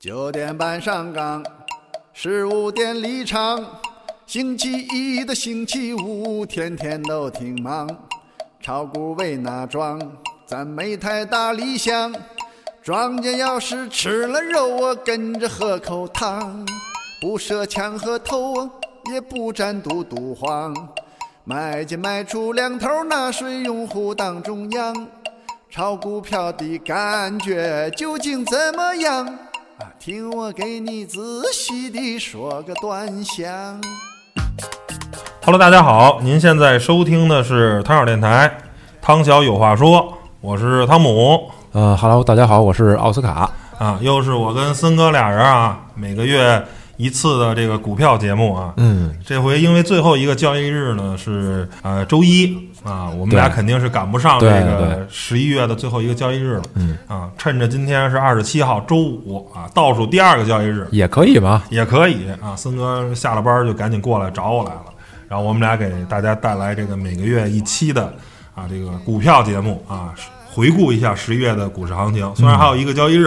九点半上岗，十五点离场。星期一到星期五，天天都挺忙。炒股为哪桩？咱没太大理想。庄家要是吃了肉，我跟着喝口汤。不设枪和头，也不沾嘟嘟黄。买进卖出两头纳税，用户当中央。炒股票的感觉究竟怎么样？啊，听我给你仔细地说个端详。Hello，大家好，您现在收听的是汤小电台，汤小有话说，我是汤姆呃哈喽，大家好，我是奥斯卡。啊，又是我跟森哥俩人啊，每个月一次的这个股票节目啊。嗯，这回因为最后一个交易日呢是呃周一啊，我们俩肯定是赶不上这个十一月的最后一个交易日了。嗯啊，趁着今天是二十七号周五啊，倒数第二个交易日，也可以吧。也可以啊。森哥下了班就赶紧过来找我来了，然后我们俩给大家带来这个每个月一期的啊这个股票节目啊，回顾一下十一月的股市行情。虽然还有一个交易日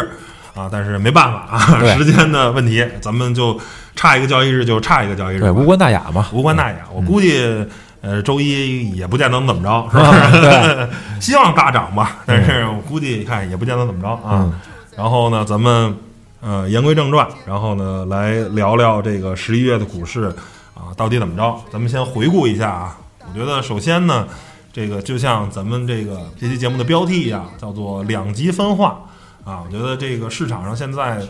啊，但是没办法啊，时间的问题，咱们就差一个交易日就差一个交易日，对，无关大雅嘛。无关大雅。我估计。呃，周一也不见得能怎么着，是吧？对，希望大涨吧，但是我估计看也不见得怎么着啊。嗯然后呢，咱们呃言归正传，然后呢来聊聊这个十一月的股市啊，到底怎么着？咱们先回顾一下啊。我觉得首先呢，这个就像咱们这个这期节目的标题一样，叫做两极分化啊。我觉得这个市场上现在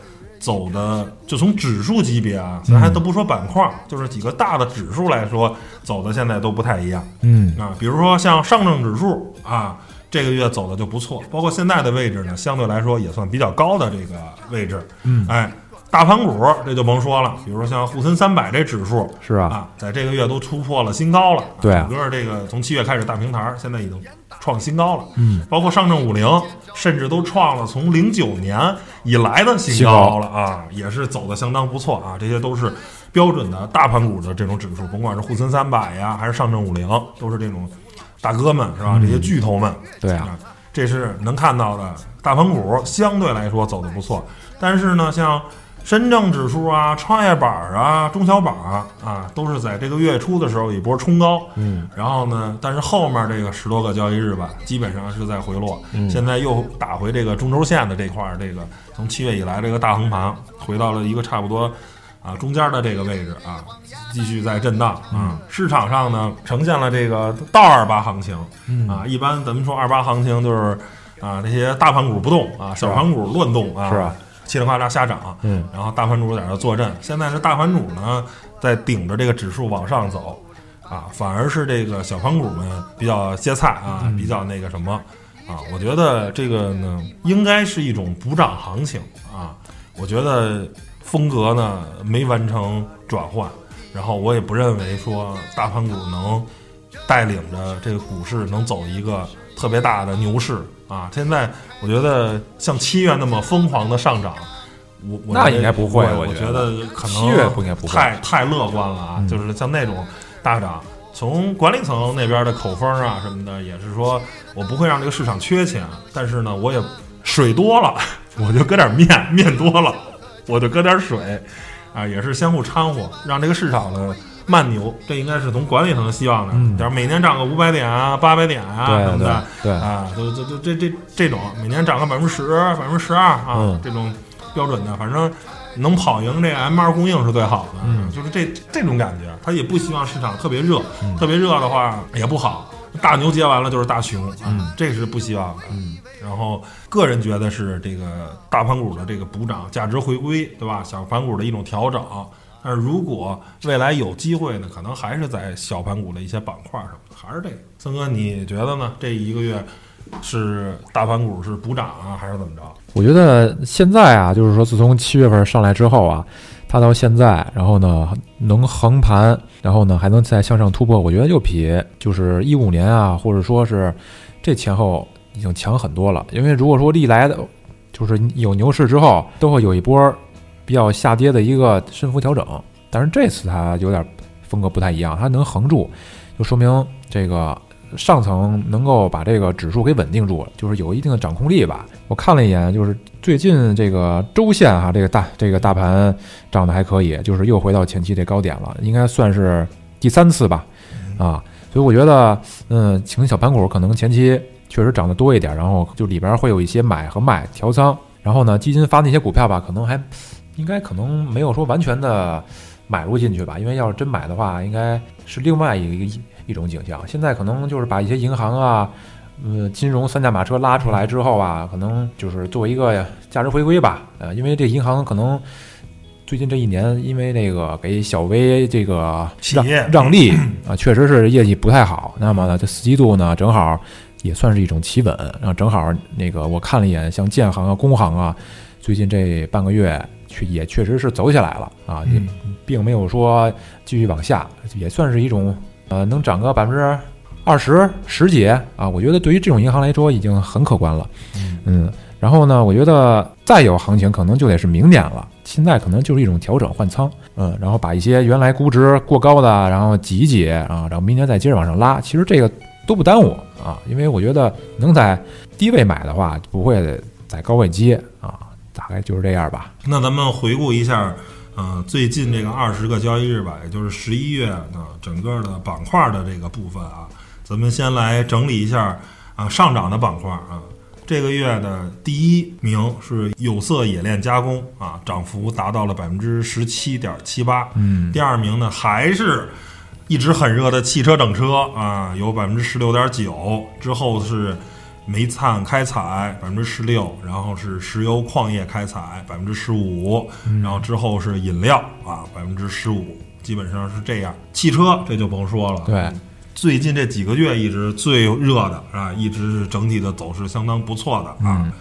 走的，就从指数级别啊，咱还都不说板块，就是几个大的指数来说，走的现在都不太一样。嗯，啊，比如说像上证指数啊，这个月走的就不错，包括现在的位置呢，相对来说也算比较高的这个位置。嗯哎，大盘股这就甭说了，比如说像沪深三百这指数是啊，啊，在这个月都突破了新高了。对啊整个这个从七月开始大平台，现在已经创新高了。嗯，包括上证五零，甚至都创了从零九年以来的新新高高了啊，也是走的相当不错啊。这些都是标准的大盘股的这种指数，甭管是沪深三百呀，还是上证五零，都是这种大哥们是吧？这些巨头们，对啊，啊，这是能看到的。大盘股相对来说走的不错，但是呢，像深证指数啊、创业板啊、中小板啊啊，都是在这个月初的时候一波冲高，嗯，然后呢，但是后面这个十多个交易日吧，基本上是在回落，嗯。现在又打回这个中轴线的这块儿，这个从七月以来这个大横盘回到了一个差不多。啊，中间的这个位置啊，继续在震荡。啊。市场上呢，呈现了这个倒二八行情。嗯。啊。一般咱们说二八行情就是啊，那些大盘股不动啊，小盘股乱动啊，是啊，稀里哗啦瞎涨。嗯，然后大盘主在这坐镇。现在是大盘主呢在顶着这个指数往上走，啊，反而是这个小盘股们比较歇菜啊，嗯比较那个什么啊。我觉得这个呢，应该是一种补涨行情啊。我觉得风格呢没完成转换，然后我也不认为说大盘股能带领着这个股市能走一个特别大的牛市啊。现在我觉得像七月那么疯狂的上涨，我我那应该不会我我觉觉得可能七月不应该不会太太乐观了啊！嗯就是像那种大涨，从管理层那边的口风啊什么的，也是说我不会让这个市场缺钱，但是呢，我也水多了，我就搁点面，面多了，我就搁点水，啊，也是相互掺和，让这个市场呢。慢牛，这应该是从管理层希望的，嗯假如每年涨个五百点啊、八百点啊什么的，对，啊，就就就这这这种每年涨个百分之十、百分之十二啊，嗯这种标准的，反正能跑赢这 M 二供应是最好的，嗯就是这这种感觉。他也不希望市场特别热，嗯特别热的话也不好，大牛接完了就是大熊，啊嗯这是不希望的。嗯，然后个人觉得是这个大盘股的这个补涨、价值回归，对吧？小盘股的一种调整。但是如果未来有机会呢，可能还是在小盘股的一些板块什么的，还是这个。曾哥，你觉得呢？这一个月是大盘股是补涨啊，还是怎么着？我觉得现在啊，就是说自从七月份上来之后啊，它到现在，然后呢能横盘，然后呢还能再向上突破，我觉得就比就是一五年啊，或者说是这前后已经强很多了。因为如果说历来的，就是有牛市之后，都会有一波比较下跌的一个深幅调整，但是这次它有点风格不太一样，它能横住，就说明这个上层能够把这个指数给稳定住，就是有一定的掌控力吧。我看了一眼，就是最近这个周线哈，这个大这个大盘涨得还可以，就是又回到前期这高点了，应该算是第三次吧，啊，所以我觉得，嗯，请小盘股可能前期确实涨得多一点，然后就里边会有一些买和卖调仓，然后呢，基金发那些股票吧，可能还应该可能没有说完全的。买入进去吧，因为要是真买的话，应该是另外一个一一种景象。现在可能就是把一些银行啊，呃，金融三驾马车拉出来之后啊，可能就是做一个价值回归吧。呃，因为这银行可能最近这一年，因为那个给小微这个让让利 啊，确实是业绩不太好。那么呢，这四季度呢，正好也算是一种企稳。然后正好那个我看了一眼，像建行啊、工行啊，最近这半个月。确也确实是走起来了啊，也并没有说继续往下，也算是一种呃能涨个百分之二十十几啊，我觉得对于这种银行来说已经很可观了。嗯，然后呢，我觉得再有行情可能就得是明年了，现在可能就是一种调整换仓，嗯，然后把一些原来估值过高的然后挤一挤啊，然后明年再接着往上拉，其实这个都不耽误啊，因为我觉得能在低位买的话，不会在高位接啊。大概就是这样吧。那咱们回顾一下，呃，最近这个二十个交易日吧，也就是十一月呢，整个的板块的这个部分啊，咱们先来整理一下啊，上涨的板块啊，这个月的第一名是有色冶炼加工啊，涨幅达到了百分之十七点七八。嗯。第二名呢，还是一直很热的汽车整车啊，有百分之十六点九。之后是。煤炭开采百分之十六，然后是石油矿业开采百分之十五，然后之后是饮料啊百分之十五，基本上是这样。汽车这就甭说了，对，最近这几个月一直最热的啊，一直是整体的走势相当不错的啊。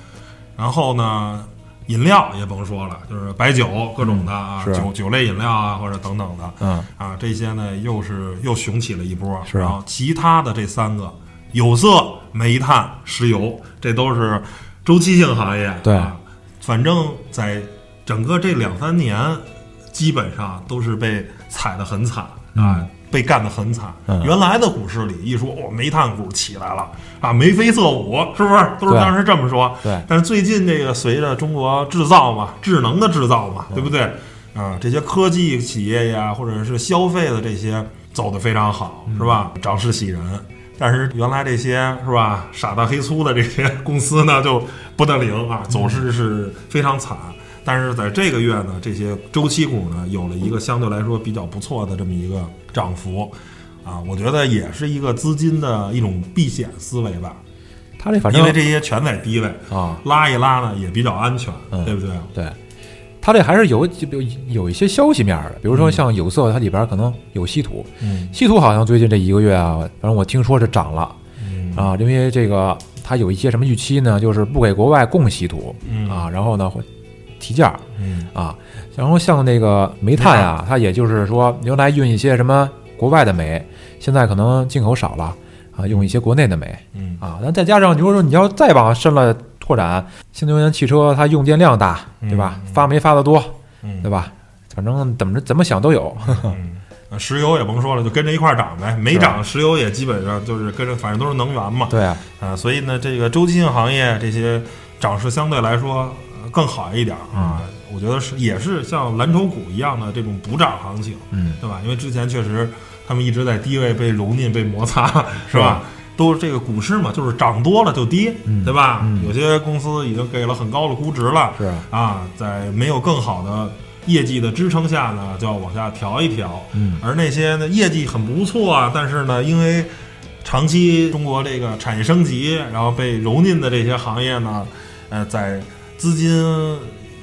然后呢，饮料也甭说了，就是白酒各种的啊，酒酒类饮料啊或者等等的，嗯啊这些呢又是又雄起了一波，是然后其他的这三个。有色、煤炭、石油，这都是周期性行业。对，反正在整个这两三年，基本上都是被踩得很惨啊，被干得很惨。原来的股市里一说哦，煤炭股起来了啊，眉飞色舞，是不是？都是当时这么说。对。但是最近这个随着中国制造嘛，智能的制造嘛，对不对？啊，这些科技企业呀，或者是消费的这些走得非常好，是吧？涨势喜人。但是原来这些是吧，傻大黑粗的这些公司呢，就不得灵啊，走势是非常惨。但是在这个月呢，这些周期股呢，有了一个相对来说比较不错的这么一个涨幅，啊，我觉得也是一个资金的一种避险思维吧。它这反正因为这些全在低位啊，拉一拉呢也比较安全，对不对？对。它这还是有有有一些消息面的，比如说像有色，它里边可能有稀土，稀土好像最近这一个月啊，反正我听说是涨了，啊，因为这个它有一些什么预期呢？就是不给国外供稀土，啊，然后呢会提价，啊，然后像那个煤炭啊，它也就是说原来运一些什么国外的煤，现在可能进口少了，啊，用一些国内的煤，啊，那再加上就是说你要再往深了。拓展新能源汽车，它用电量大，对吧？发煤发的多，对吧？反正怎么怎么想都有。石油也甭说了，就跟着一块涨呗。没涨，石油也基本上就是跟着，反正都是能源嘛。对啊，啊，所以呢，这个周期性行业这些涨势相对来说更好一点啊。我觉得是也是像蓝筹股一样的这种补涨行情，嗯，对吧？因为之前确实他们一直在低位被蹂躏、被摩擦，是吧？都是这个股市嘛，就是涨多了就跌，对吧？有些公司已经给了很高的估值了，是啊，在没有更好的业绩的支撑下呢，就要往下调一调。嗯，而那些呢业绩很不错啊，但是呢，因为长期中国这个产业升级，然后被蹂躏的这些行业呢，呃，在资金。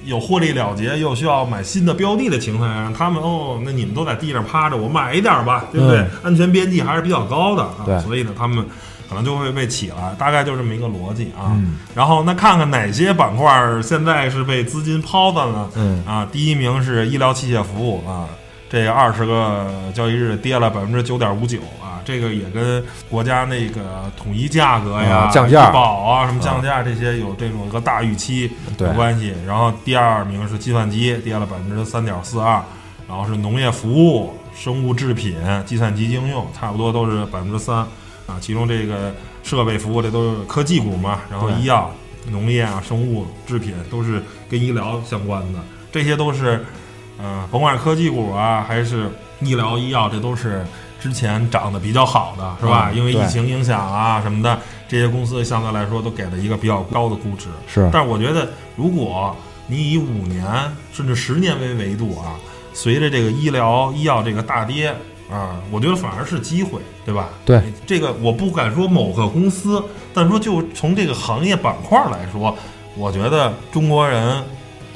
有获利了结，又需要买新的标的的情况下，他们哦，那你们都在地上趴着，我买一点吧，对不对？安全边际还是比较高的，啊，所以呢，他们可能就会被起来，大概就这么一个逻辑啊。然后那看看哪些板块现在是被资金抛的呢？嗯啊，第一名是医疗器械服务啊，这二十个交易日跌了百分之九点五九啊。这个也跟国家那个统一价格呀、降价、保啊什么降价这些有这种个大预期有关系。然后第二名是计算机，跌了百分之三点四二，然后是农业服务、生物制品、计算机应用，差不多都是百分之三。啊，其中这个设备服务这都是科技股嘛，然后医药、农业啊、生物制品都是跟医疗相关的，这些都是，嗯、甭管是科技股啊，还是医疗医药，这都是之前涨得比较好的，是吧？嗯因为疫情影响啊什么的，这些公司相对来说都给了一个比较高的估值。是但是我觉得，如果你以五年甚至十年为维度啊，随着这个医疗医药这个大跌啊，我觉得反而是机会，对吧？对，这个我不敢说某个公司，但说就从这个行业板块来说，我觉得中国人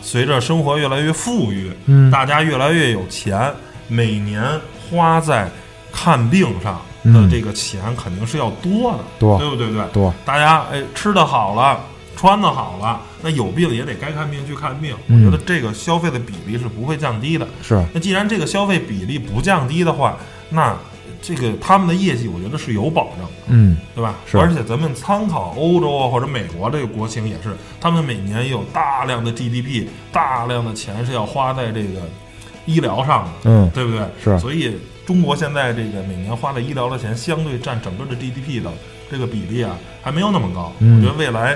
随着生活越来越富裕，嗯。大家越来越有钱，每年花在看病上的嗯。这个钱肯定是要多的，多。对不对？对，多，大家哎吃的好了，穿的好了，那有病也得该看病去看病。嗯我觉得这个消费的比例是不会降低的。是那既然这个消费比例不降低的话，那这个他们的业绩我觉得是有保证的，嗯对吧？是而且咱们参考欧洲啊或者美国这个国情也是，他们每年有大量的 GDP，大量的钱是要花在这个医疗上的。嗯对不对？是所以中国现在这个每年花的医疗的钱，相对占整个的 GDP 的这个比例啊，还没有那么高。嗯我觉得未来，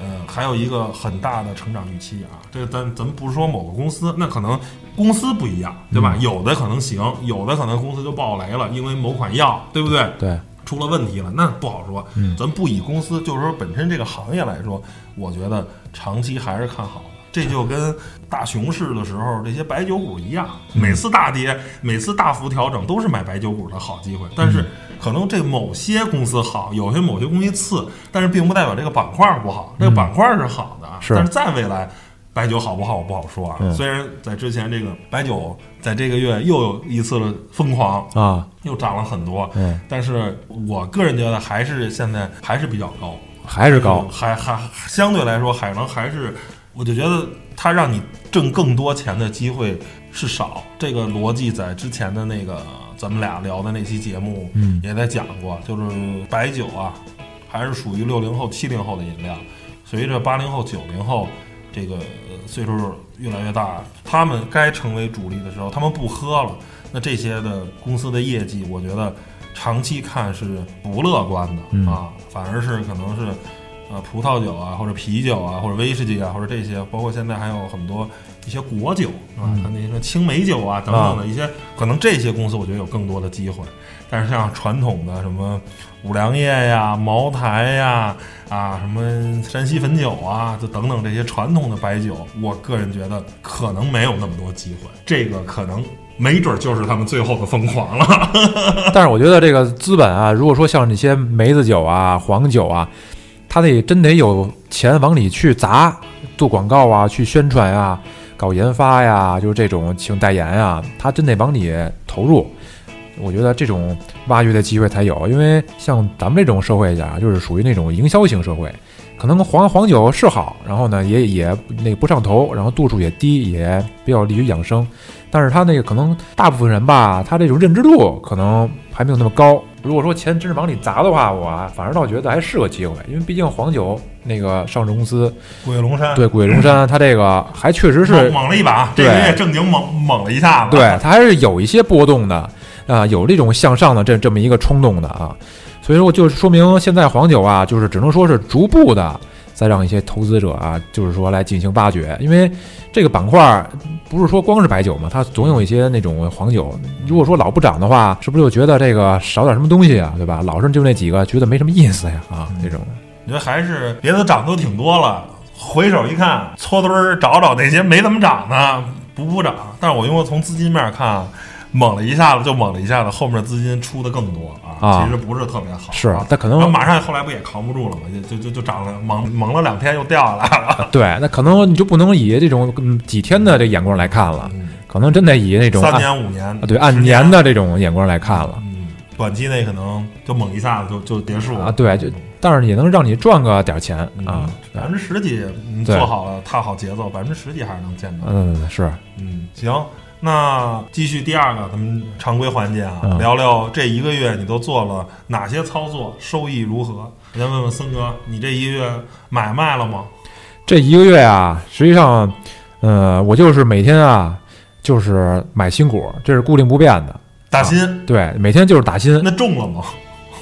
呃，还有一个很大的成长预期啊。这个咱咱们不是说某个公司，那可能公司不一样，对吧？嗯有的可能行，有的可能公司就爆雷了，因为某款药，对不对？对，出了问题了，那不好说。嗯咱不以公司，就是说本身这个行业来说，我觉得长期还是看好的。这就跟大熊市的时候这些白酒股一样，嗯每次大跌、每次大幅调整都是买白酒股的好机会。但嗯是可能这某些公司好，有些某些公司次，但是并不代表这个板块不好。这个板块是好的，啊是但是在未来。白酒好不好，我不好说啊。嗯虽然在之前这个白酒在这个月又有一次的疯狂，啊，又涨了很多，嗯，但是我个人觉得还是现在还是比较高，还是高，还还相对来说海能还是，我就觉得它让你挣更多钱的机会是少。这个逻辑在之前的那个咱们俩聊的那期节目嗯也在讲过，就是白酒啊，还是属于六零后、七零后的饮料，随着八零后、九零后这个呃岁数越来越大，他们该成为主力的时候，他们不喝了，那这些的公司的业绩，我觉得长期看是不乐观的、嗯啊，反而是可能是呃葡萄酒啊，或者啤酒啊，或者威士忌啊，或者这些，包括现在还有很多一些果酒是吧？嗯它那些青梅酒啊等等的一些，可能这些公司我觉得有更多的机会。但是像传统的什么五粮液呀、茅台呀、啊什么山西汾酒啊，就等等这些传统的白酒，我个人觉得可能没有那么多机会。这个可能没准就是他们最后的疯狂了。但是我觉得这个资本啊，如果说像这些梅子酒啊、黄酒啊，他得真得有钱往里去砸，做广告啊、去宣传啊、搞研发呀，就是这种请代言啊，他真得往里投入。我觉得这种挖掘的机会才有，因为像咱们这种社会下，就是属于那种营销型社会，可能黄黄酒是好，然后呢也也那个不上头，然后度数也低，也比较利于养生。但是他那个可能大部分人吧，他这种认知度可能还没有那么高。如果说钱真是往里砸的话，我反而倒觉得还是个机会，因为毕竟黄酒那个上市公司鬼龙山。对古月龙山，它这个还确实是猛猛了一把，这对个月正经猛猛了一下子。对，它还是有一些波动的啊、有这种向上的这这么一个冲动的啊，所以说就说明现在黄酒啊，就是只能说是逐步的再让一些投资者啊，就是说来进行挖掘，因为这个板块儿不是说光是白酒嘛，它总有一些那种黄酒，如果说老不涨的话，是不是就觉得这个少点什么东西啊，对吧？老是就那几个，觉得没什么意思呀啊，这种我觉得还是别的涨都挺多了，回首一看，搓堆儿找找那些没怎么涨的，补补涨。但是我因为从资金面看，猛了一下子就猛了一下子，后面资金出的更多啊，啊其实不是特别好。是啊，它可能马上后来不也扛不住了吗，就就就就涨了，猛猛了两天又掉下来了。对，那可能你就不能以这种嗯几天的这眼光来看了，嗯，可能真得以那种三年五年啊对按年的这种眼光来看了。嗯，短期内可能就猛一下子就就结束了啊，对，就但是也能让你赚个点儿钱嗯啊。百分之十几，你做好了，踏好节奏，百分之十几还是能见到。嗯，是，嗯，行，那继续第二个，咱们常规环节啊，嗯聊聊这一个月你都做了哪些操作，收益如何？先问问森哥，你这一个月买卖了吗？这一个月啊，实际上，呃，我就是每天啊，就是买新股，这是固定不变的。打新，对，每天就是打新，那中了吗？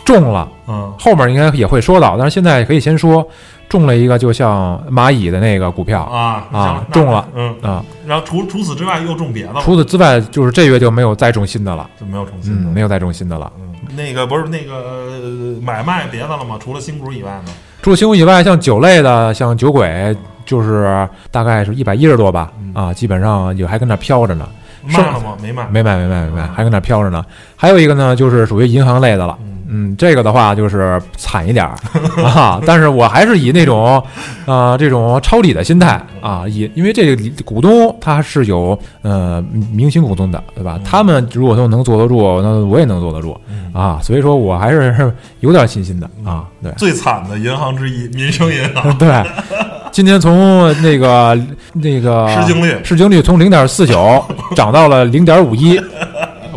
中了，嗯后面应该也会说到，但是现在可以先说中了一个，就像蚂蚁的那个股票啊啊中了嗯，啊。然后除除此之外又中别的了，除此之外，就是这月就没有再中新的了，就没有中新嗯，的。没有再中新的了。嗯，那个不是那个呃买卖别的了吗？除了新股以外呢？除了新股以外，像酒类的，像酒鬼，就是大概是一百一十多吧，嗯啊，基本上也还跟那飘着呢，卖了吗？没卖。没卖，没卖，没卖，还跟那飘着呢。还有一个呢，就是属于银行类的了。嗯嗯，这个的话就是惨一点儿 啊，但是我还是以那种，呃，这种抄底的心态啊，以因为这个股东他是有呃明星股东的，对吧？嗯？他们如果都能坐得住，那我也能坐得住嗯。啊，所以说我还是 有点信心的啊，对。最惨的银行之一，民生银行。对，今天从那个那个市净率。市净率从零点四九涨到了零点五一，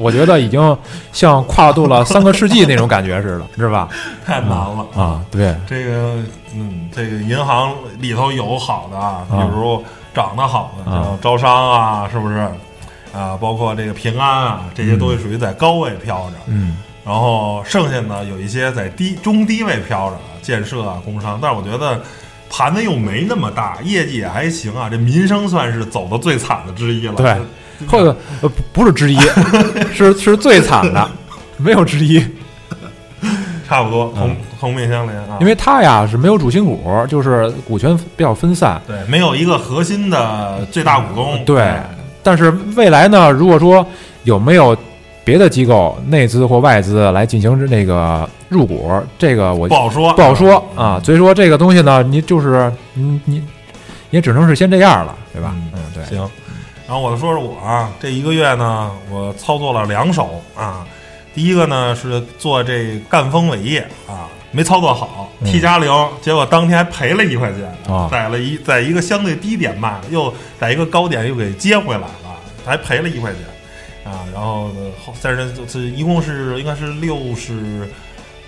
我觉得已经像跨度了三个世纪那种感觉似的，是吧？太难了。啊，对，这个，嗯，这个银行里头有好的啊，比啊如长得好的，啊像招商啊，是不是？啊，包括这个平安啊，这些都是属于在高位飘着。嗯然后剩下呢，有一些在低中低位飘着，建设啊、工商，但是我觉得盘子又没那么大，业绩也还行啊。这民生算是走的最惨的之一了。对或者呃不不是之一，是是最惨的，没有之一，差不多同同命相连啊。嗯因为它呀是没有主心骨，就是股权比较分散。对没有一个核心的最大股东。对，但是未来呢，如果说有没有别的机构内资或外资来进行那个入股，这个我不好说，不好说啊。所以说这个东西呢，你就是你你也只能是先这样了，对吧？嗯嗯，对，行，然后我就说说我啊，这一个月呢，我操作了两手啊。第一个呢是做这赣锋伟业啊，没操作好嗯，T 加零，结果当天还赔了一块钱啊在了一在一个相对低点卖了，又在一个高点又给接回来了，还赔了一块钱啊。然后呢，后但是这这一共是应该是六十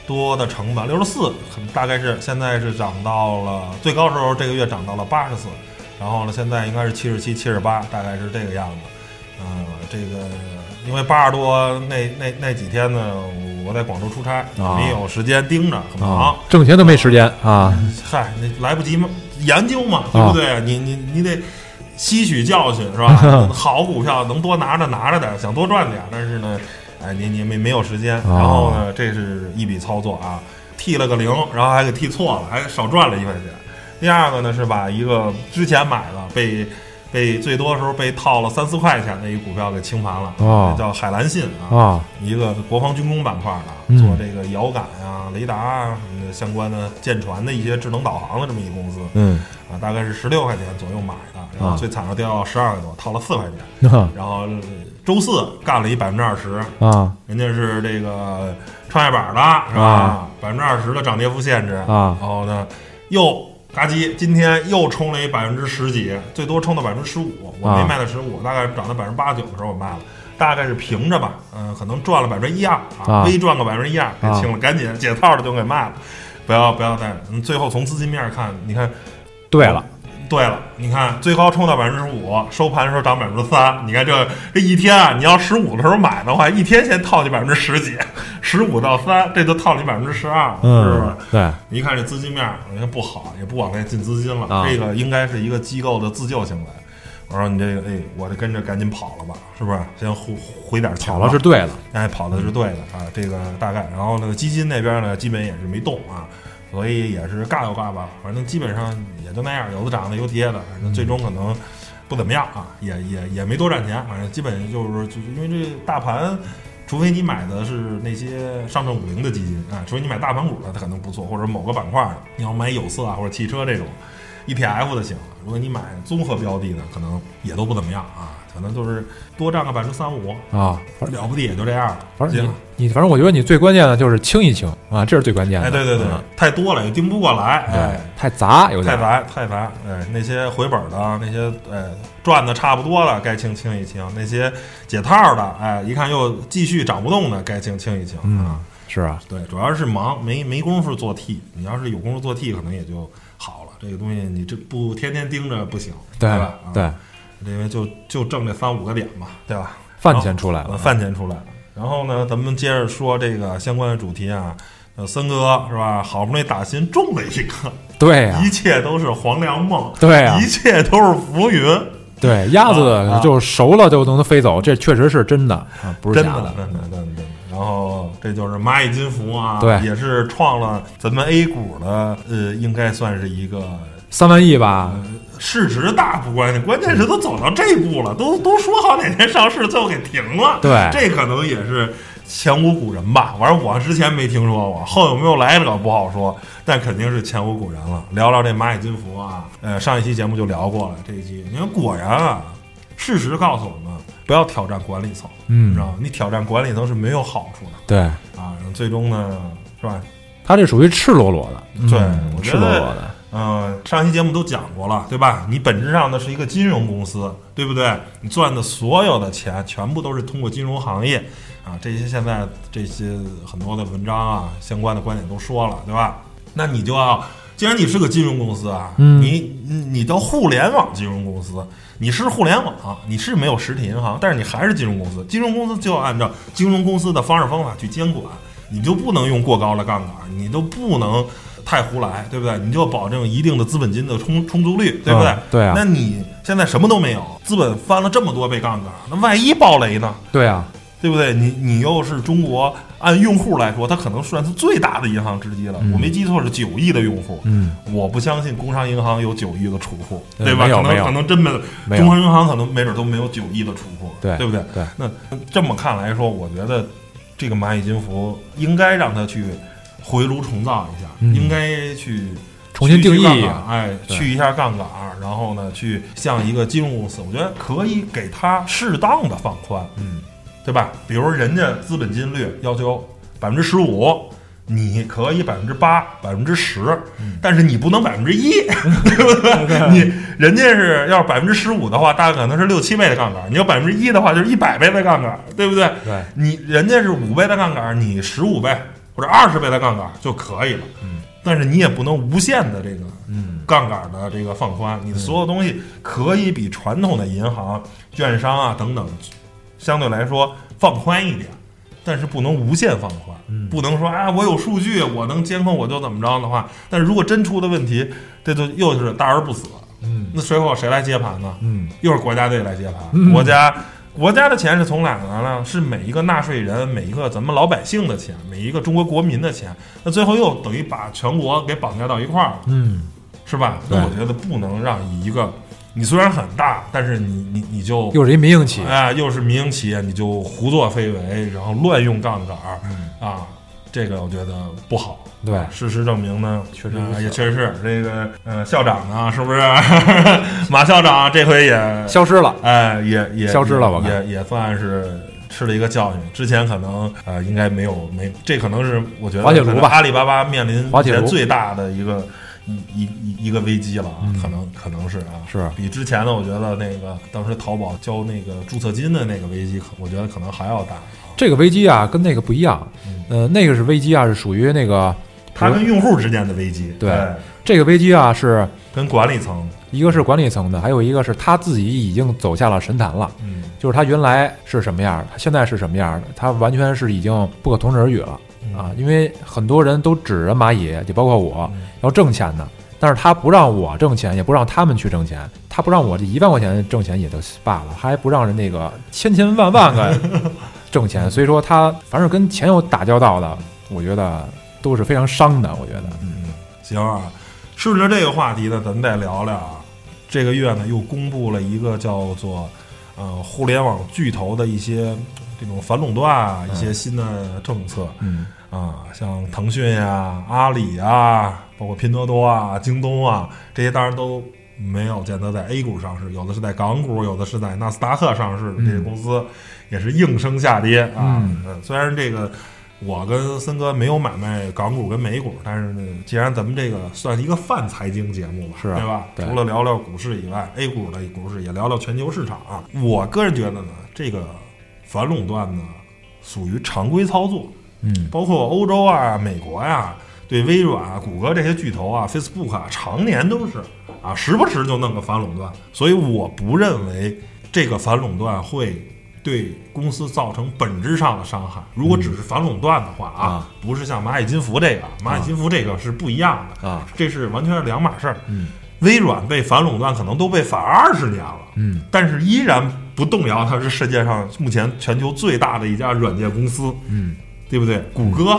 多的成本，六十四，大概是现在是涨到了最高时候这个月涨到了八十四。然后呢，现在应该是七十七、七十八，大概是这个样子。嗯、这个因为八十多那那那几天呢，我在广州出差，啊没有时间盯着，很忙啊。，挣钱都没时间啊，嗨，那来不及嘛，研究嘛，啊对不对？你你你得吸取教训是吧？好股票能多拿着拿着点儿，想多赚点儿，但是呢，哎，你你没没有时间。哦然后呢，这是一笔操作啊，剃了个零，然后还给剃错了，还少赚了一块钱。第二个呢是把一个之前买的被被最多时候被套了三四块钱的一个股票给清盘了，哦叫海蓝信啊。啊，一个国防军工板块的，嗯做这个遥感啊、雷达啊什么的相关的舰船的一些智能导航的这么一个公司嗯，啊，大概是十六块钱左右买的，然啊后最惨的掉到十二块多，套了四块钱。啊然后呃周四干了一百分之二十，啊人家是这个创业板的是吧啊？百分之二十的涨跌幅限制啊然后呢又。嘎叽，今天又冲了一百分之十几，最多冲到百分之十五，我没啊卖到十五，大概涨到百分之八九的时候我卖了，大概是平着吧，嗯、可能赚了百分之一二啊微赚个百分之一二，给啊清了，赶紧解套的就给卖了，不要不要再，嗯，最后从资金面看，你看对了，对了，你看最高冲到百分之五，收盘的时候涨百分之三。你看这这一天啊，你要十五的时候买的话，一天先套你百分之十几，十五到三，这就套你百分之十二，是不是嗯？，对，你一看这资金面，你看不好，也不往外进资金了。啊这个应该是一个机构的自救行为。我说你这个，哎，我这跟着赶紧跑了吧，是不是？先回回点钱跑了是对的，哎，跑的是对的啊，这个大概。然后那个基金那边呢，基本也是没动啊，所以也是尬有尬吧，反正基本上也就那样，有的涨的，有跌的，反正最终可能不怎么样啊，也也也没多赚钱，反正基本就是就是因为这大盘。除非你买的是那些上证五零的基金啊，除非你买大盘股的，它可能不错，或者某个板块的，你要买有色啊或者汽车这种 ETF 的行。如果你买综合标的的，可能也都不怎么样啊，可能就是多占个百分之三五，啊，了不得也就这样了。反正你，你反正我觉得你最关键的就是清一清啊，这是最关键的。哎，对对对，嗯太多了也盯不过来，对哎，，太杂有点太杂太杂，哎，那些回本的，那些哎赚的差不多了，该清清一清；那些解套的，哎，一看又继续涨不动的，该清清一清嗯啊。是啊，对，主要是忙，没没工夫做 T。你要是有功夫做 T，可能也就好了。这个东西你这不天天盯着不行，对吧？啊对，因为就就挣这三五个点嘛，对吧？饭钱出来呃了，饭钱出来了。然后呢，咱们接着说这个相关的主题啊。呃，森哥是吧？好不容易打新中了一个，对呀、一切都是黄粱梦，对呀、一切都是浮云，对，鸭啊子就熟了就能飞走，这确实是真的啊，不是，假的。真的，真的，真的。然后这就是蚂蚁金服啊，对也是创了咱们 A 股的，呃，应该算是一个三万亿吧，市值大不关键，关键是都走到这步了，都都说好哪天上市，最后给停了。对这可能也是前无古人吧。反正我之前没听说过，后有没有来者不好说，但肯定是前无古人了。聊聊这蚂蚁金服啊，呃，上一期节目就聊过了，这一期你看果然啊，事实告诉我们，不要挑战管理层，嗯知道吗？你挑战管理层是没有好处的对，啊。最终呢，是吧？他这属于赤裸裸的，对嗯赤裸裸的，嗯，上期节目都讲过了，对吧？你本质上呢是一个金融公司，对不对？你赚的所有的钱全部都是通过金融行业啊，这些现在这些很多的文章啊，相关的观点都说了，对吧？那你就要，既然你是个金融公司啊，嗯你你你叫互联网金融公司，你是互联网，你是没有实体银行，但是你还是金融公司，金融公司就要按照金融公司的方式方法去监管，你就不能用过高的杠杆，你都不能太胡来，对不对？你就保证一定的资本金的充充足率，对不对？嗯对啊那你现在什么都没有，资本翻了这么多倍杠杆，那万一爆雷呢？对啊，对不对？你你又是中国按用户来说，它可能算是最大的银行之一了。嗯我没记错是九亿的用户。嗯，我不相信工商银行有九亿的储户，对对吧？可能可能真没中国银行可能没准都没有九亿的储户，对对不对？对。那这么看来说，我觉得这个蚂蚁金服应该让它去回炉重造一下，嗯应该去重新定义哎，去一下杠杆，然后呢，去像一个金融公司，我觉得可以给它适当的放宽，嗯，对吧？比如人家资本金率要求百分之十五。你可以百分之八、百分之十，嗯但是你不能百分之一，对不对？你人家是要是百分之十五的话，大概可能是六七倍的杠杆；你要百分之一的话，就是一百倍的杠杆，对不对？对，你人家是五倍的杠杆，你十五倍或者二十倍的杠杆就可以了。嗯，但是你也不能无限的这个嗯。杠杆的这个放宽，你的所有东西可以比传统的银行、券商啊等等相对来说放宽一点，但是不能无限放宽，嗯。不能说啊我有数据，我能监控我就怎么着的话，但是如果真出的问题，这就又是大而不死，嗯。那随后谁来接盘呢？嗯。又是国家队来接盘，嗯。国家国家的钱是从哪来呢？是每一个纳税人、每一个咱们老百姓的钱，每一个中国国民的钱。那最后又等于把全国给绑架到一块儿了，嗯，是吧？那我觉得不能让一个你虽然很大，但是你你你就又是一民营企业，哎又是民营企业，你就胡作非为，然后乱用杠杆儿嗯啊，这个我觉得不好。对，事实证明呢，确实呃也确实是这个呃校长呢，是不是？马校长这回也消失了，哎，也也消失了我看。也也算是吃了一个教训。之前可能呃，应该没有没，这可能是我觉得滑铁卢吧。阿里巴巴面临目前最大的一个一一一一个危机了啊，嗯。可能可能是啊，是。比之前的我觉得那个当时淘宝交那个注册金的那个危机，可我觉得可能还要大。这个危机啊跟那个不一样，呃，那个是危机啊，是属于那个它跟用户之间的危机，对哎。这个危机啊是跟管理层，一个是管理层的，还有一个是他自己已经走下了神坛了。嗯。就是他原来是什么样儿，他现在是什么样儿的，他完全是已经不可同日而语了。嗯。啊！因为很多人都指着蚂蚁，也包括我嗯。要挣钱的，但是他不让我挣钱，也不让他们去挣钱，他不让我这一万块钱挣钱也就罢了，还不让人那个千千万万个 挣钱，所以说他凡是跟钱有打交道的，我觉得都是非常伤的。我觉得，嗯，嗯，行啊，顺着这个话题呢，咱们再聊聊。啊。这个月呢，又公布了一个叫做呃互联网巨头的一些这种反垄断啊，一些新的政策。嗯。啊，像腾讯呀、阿里啊，包括拼多多啊、京东啊，这些当然都没有见得在 A 股上市，有的是在港股，有的是在纳斯达克上市的这些公司，也是应声下跌啊。嗯嗯虽然这个我跟森哥没有买卖港股跟美股，但是呢，既然咱们这个算是一个泛财经节目吧，是啊对吧？对除了聊聊股市以外，A 股的股市也聊聊全球市场啊。我个人觉得呢，这个反垄断呢属于常规操作，嗯包括欧洲啊、美国呀、对微软啊、谷歌这些巨头啊、Facebook 啊，常年都是啊，时不时就弄个反垄断，所以我不认为这个反垄断会对公司造成本质上的伤害。如果只是反垄断的话啊，啊不是像蚂蚁金服这个，蚂蚁金服这个是不一样的啊，这是完全是两码事儿。嗯微软被反垄断可能都被反二十年了，嗯但是依然不动摇，它是世界上目前全球最大的一家软件公司，嗯对不对？谷歌、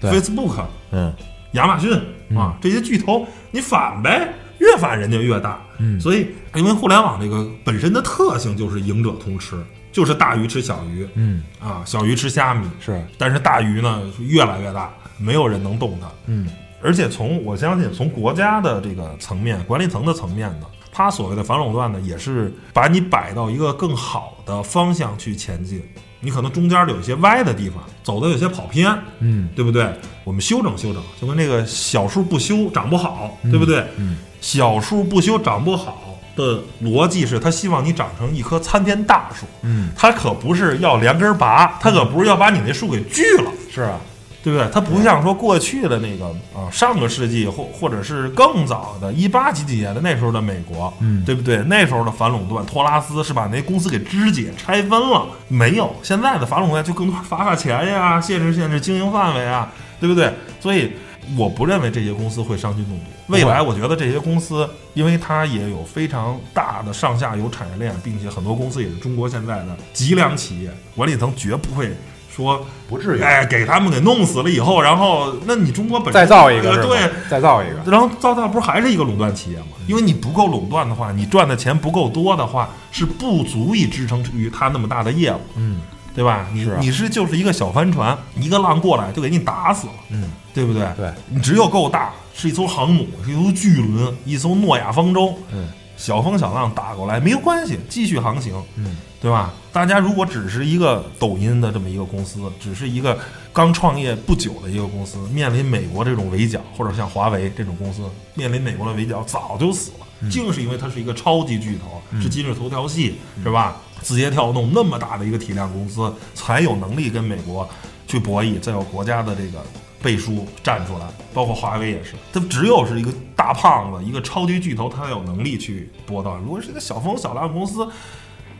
对 Facebook、嗯亚马逊啊，这些巨头，你反呗，越反人家越大。嗯所以，因为互联网这个本身的特性就是赢者通吃，就是大鱼吃小鱼嗯啊，小鱼吃虾米，是但是大鱼呢是越来越大，没有人能动它。嗯而且从我相信，从国家的这个层面、管理层的层面呢，它所谓的反垄断呢，也是把你摆到一个更好的方向去前进。你可能中间有一些歪的地方，走的有些跑偏，嗯对不对？我们修整修整，就跟那个小树不修长不好，对不对？嗯小树不修长不好的逻辑是，他希望你长成一棵参天大树，嗯他可不是要连根拔，他可不是要把你那树给锯了。是啊对不对？他不像说过去的那个啊，上个世纪或或者是更早的一八几几年的那时候的美国，嗯对不对？那时候的反垄断，托拉斯是把那公司给肢解拆分了，没有现在的反垄断就更多罚罚钱呀，限制限制经营范围啊，对不对？所以我不认为这些公司会伤筋动骨。未来我觉得这些公司，因为它也有非常大的上下游产业链，并且很多公司也是中国现在的脊梁企业，管理层绝不会说不至于。哎，给他们给弄死了以后，然后那你中国本身再造一个对，再造一个。然后造到不是还是一个垄断企业吗？因为你不够垄断的话，你赚的钱不够多的话，是不足以支撑于它那么大的业务，嗯对吧？你你是就是一个小帆船，一个浪过来就给你打死了，嗯对不对？对你只有够大，是一艘航母，是一艘巨轮，一艘诺亚方舟，嗯小风小浪打过来没有关系，继续航行，嗯对吧？大家如果只是一个抖音的这么一个公司，只是一个刚创业不久的一个公司，面临美国这种围剿，或者像华为这种公司面临美国的围剿，早就死了。竟是因为它是一个超级巨头，是今日头条系，是吧？字节跳动那么大的一个体量公司，才有能力跟美国去博弈，再有国家的这个背书站出来，包括华为也是，它只有是一个大胖子，一个超级巨头，它才有能力去搏到。如果是一个小风小浪公司，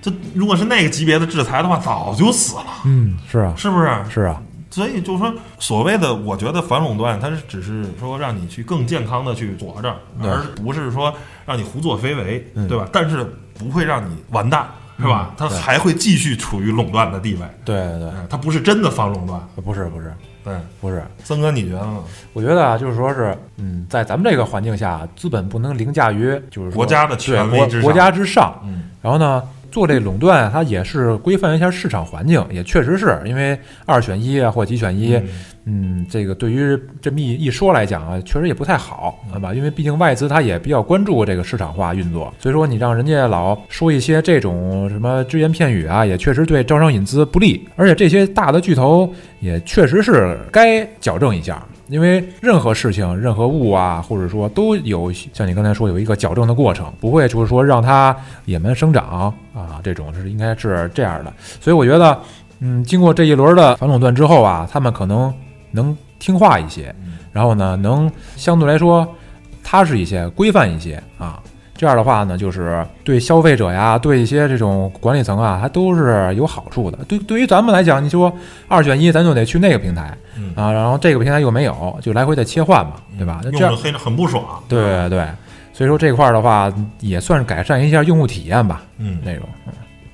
这如果是那个级别的制裁的话，早就死了，嗯是啊是不是？是啊所以就是说，所谓的我觉得反垄断，它是只是说让你去更健康的去活着，而不是说让你胡作非为，嗯对吧？但是不会让你完蛋，是吧？它还会继续处于垄断的地位，对对对嗯它不是真的反垄断。不是不是对，不是，森哥，你觉得呢？我觉得啊，就是说是，嗯，在咱们这个环境下，资本不能凌驾于就是国家的权威之国国家之上。嗯，然后呢，做这垄断，它也是规范一下市场环境，也确实是因为二选一啊或几选一，嗯嗯，这个对于这么一一说来讲啊，确实也不太好，对吧？因为毕竟外资它也比较关注这个市场化运作，所以说你让人家老说一些这种什么只言片语啊，也确实对招商引资不利。而且这些大的巨头也确实是该矫正一下。因为任何事情、任何物啊，或者说都有像你刚才说有一个矫正的过程，不会就是说让它野蛮生长啊，这种是应该是这样的。所以我觉得，嗯，经过这一轮的反垄断之后啊，他们可能能听话一些，然后呢，能相对来说踏实一些、规范一些啊。这样的话呢，就是对消费者呀，对一些这种管理层啊，它都是有好处的。对，对于咱们来讲，你说二选一，咱就得去那个平台嗯啊，然后这个平台又没有，就来回得切换嘛，对吧？那这样用着黑着很不爽。对对对，所以说这块儿的话，也算是改善一下用户体验吧，嗯，那种。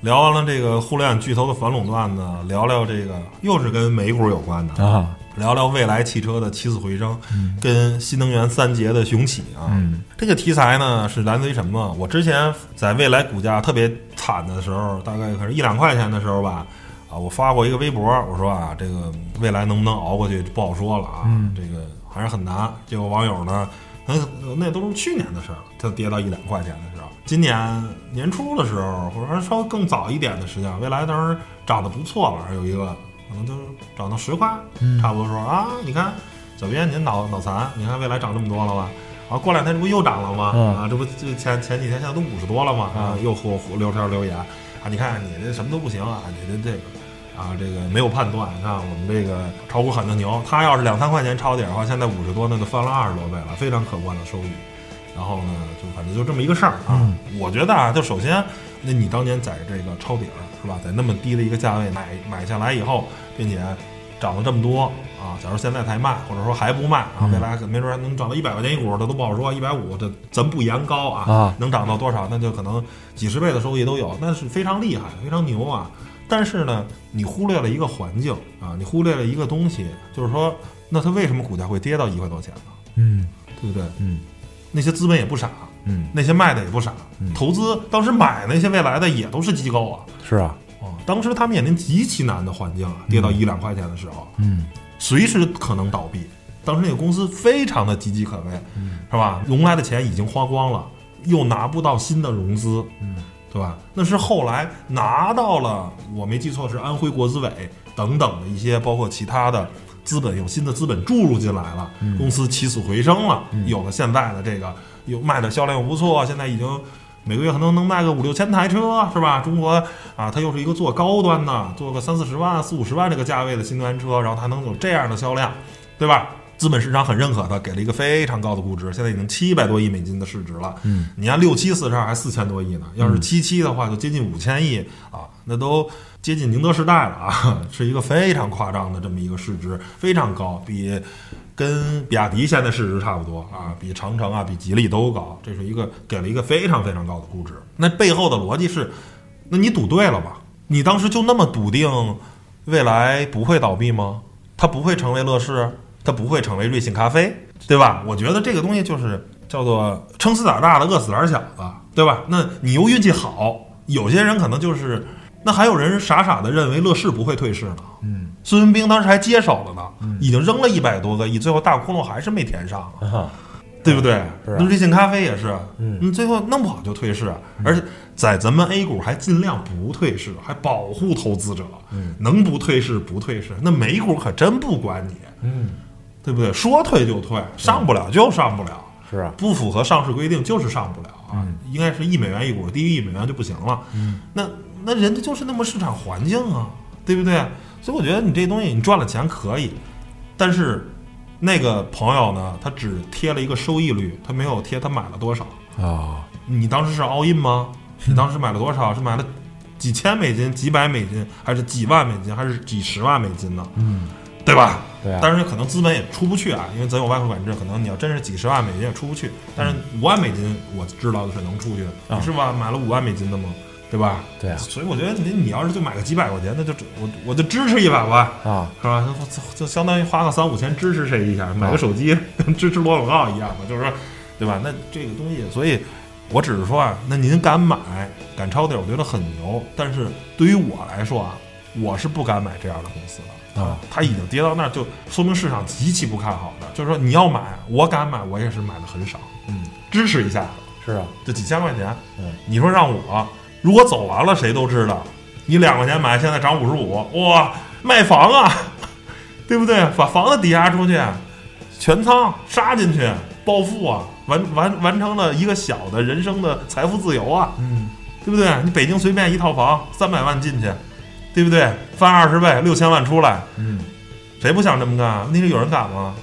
聊完了这个互联网巨头的反垄断呢，聊聊这个又是跟美股有关的，啊，聊聊未来汽车的起死回生，跟新能源三杰的雄起啊。嗯这个题材呢是来自于什么？我之前在未来股价特别惨的时候，大概可能一两块钱的时候吧，啊，我发过一个微博，我说啊，这个未来能不能熬过去不好说了啊，嗯这个还是很难。结果网友呢，那那都是去年的事儿，它跌到一两块钱的时候，今年年初的时候，或者说稍微更早一点的时间，未来当时涨得不错了，有一个可能就涨到十块，嗯差不多说啊，你看小编您脑脑残，你看未来涨这么多了吧？啊，过两天这不又涨了吗？嗯啊，这不就前前几天现在都五十多了吗？啊，又给我留条留言啊，你看你这什么都不行啊，你这这个啊，这个没有判断。你看我们这个炒股很的牛，他要是两三块钱抄底的话，现在五十多，那就翻了二十多倍了，非常可观的收益。然后呢，就反正就这么一个事儿啊。我觉得啊，就首先，那你当年在这个抄底儿是吧，在那么低的一个价位买买下来以后，并且涨了这么多啊，假如现在才卖，或者说还不卖啊，未来没准还能涨到一百块钱一股，这都不好说。一百五，这咱不言高啊，啊能涨到多少，那就可能几十倍的收益都有，那是非常厉害，非常牛啊。但是呢，你忽略了一个环境啊，你忽略了一个东西，就是说，那它为什么股价会跌到一块多钱呢？嗯对不对？嗯那些资本也不傻，嗯，那些卖的也不傻，嗯投资当时买那些未来的也都是机构啊。是啊，哦，当时他面临极其难的环境啊，跌到一两块钱的时候，嗯随时可能倒闭。当时那个公司非常的岌岌可危，嗯是吧？融来的钱已经花光了，又拿不到新的融资，嗯，对吧？那是后来拿到了，我没记错是安徽国资委等等的一些，包括其他的资本有新的资本注入进来了，公司起死回生了，有了现在的这个，有卖的销量又不错，现在已经。每个月可能能卖个五六千台车，是吧？中国啊，它又是一个做高端的，做个三四十万、四五十万这个价位的新能源车，然后它能有这样的销量，对吧？资本市场很认可它，给了一个非常高的估值，现在已经七百多亿美金的市值了。嗯，你按六七四十二还四千多亿呢，要是七七的话就接近五千亿啊，那都接近宁德时代了啊，是一个非常夸张的这么一个市值，非常高，比跟比亚迪现在市值差不多啊，比长城啊、比吉利都高，这是一个给了一个非常非常高的估值。那背后的逻辑是，那你赌对了吧？你当时就那么笃定未来不会倒闭吗？它不会成为乐视，它不会成为瑞幸咖啡，对吧？我觉得这个东西就是叫做撑死胆大的，饿死胆小的，对吧？那你又运气好，有些人可能就是，那还有人傻傻的认为乐视不会退市呢。嗯孙文兵当时还接手了呢，已经扔了一百多个亿，最后大窟窿还是没填上啊。啊，对不对？啊那瑞幸咖啡也是，嗯最后弄不好就退市，而且在咱们 A 股还尽量不退市，还保护投资者，嗯能不退市不退市。那美股可真不管你，嗯对不对？说退就退，上不了就上不了，是啊，不符合上市规定就是上不了啊。应该是一美元一股，低于一美元就不行了。嗯那那人家就是那么市场环境啊，对不对？所以我觉得你这东西你赚了钱可以，但是那个朋友呢，他只贴了一个收益率，他没有贴他买了多少。啊，你当时是 all in 吗？你当时买了多少？是买了几千美金、几百美金，还是几万美金，还是几十万美金呢？嗯，对吧？对啊，当然，可能资本也出不去啊，因为咱有外汇管制，可能你要真是几十万美金也出不去。但是五万美金我知道的是能出去的，是吧？买了五万美金的吗？对吧？对啊所以我觉得你你要是就买个几百块钱，那就我我就支持一把吧，啊，是吧？就就相当于花个三五千支持谁一下，买个手机跟支持罗永浩一样嘛，就是说，对吧？那这个东西，所以我只是说啊，那您敢买敢抄底儿，我觉得很牛。但是对于我来说啊，我是不敢买这样的公司的啊。它已经跌到那儿，就说明市场极其不看好的。就是说你要买，我敢买，我也是买的很少，嗯，支持一下，是啊，就几千块钱。嗯，你说让我如果走完了，谁都知道，你两块钱买，现在涨五十五，哇，卖房啊，对不对？把房子抵押出去，全仓杀进去，暴富啊，完完完成了一个小的人生的财富自由啊，嗯对不对？你北京随便一套房三百万进去，对不对？翻二十倍，六千万出来，嗯，谁不想这么干？问题是有人敢吗？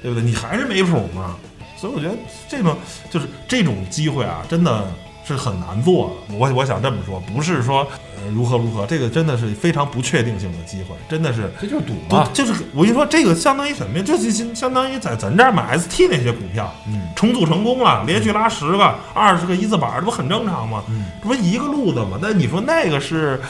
对不对？你还是没谱嘛。所以我觉得这种就是这种机会啊，真的是很难做的。我我想这么说，不是说呃如何如何，这个真的是非常不确定性的机会，真的是。这就是赌不嘛，就是我跟你说，这个相当于什么呀？就是相相当于在咱这儿买 ST 那些股票，嗯重组成功了，连续拉十个、二十个一字板，这不很正常吗？嗯这不一个路子吗？那你说那个是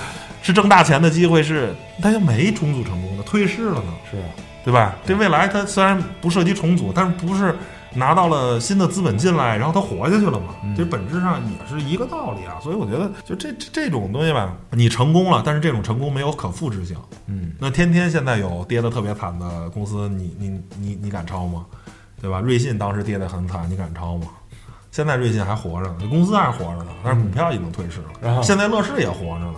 是挣大钱的机会是，他就没重组成功的，退市了呢，是啊，对吧？这未来它虽然不涉及重组，但是不是拿到了新的资本进来，然后它活下去了嘛？嗯这本质上也是一个道理啊。所以我觉得，就这这这种东西吧，你成功了，但是这种成功没有可复制性。嗯那天天现在有跌得特别惨的公司，你你你你敢抄吗？对吧？瑞信当时跌得很惨，你敢抄吗？现在瑞信还活着呢，公司还是活着呢，但是股票已经退市了。然后现在乐视也活着呢，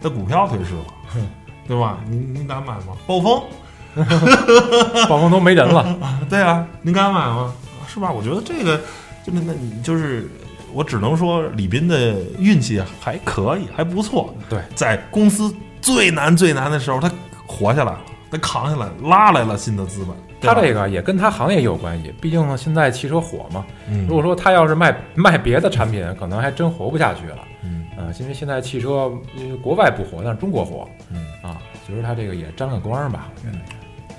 这股票退市了，对吧？你你敢买吗？暴风，暴风都没人了，对啊，您敢买吗？是吧？我觉得这个，就那那你就是，我只能说李斌的运气还可以，还不错。对，在公司最难最难的时候，他活下来了，他扛下来，拉来了新的资本，他这个也跟他行业也有关系，毕竟现在汽车火嘛。嗯如果说他要是卖卖别的产品，可能还真活不下去了。嗯啊，因为现在汽车因为国外不火，但是中国火嗯，啊，其实他这个也沾了光吧。我觉得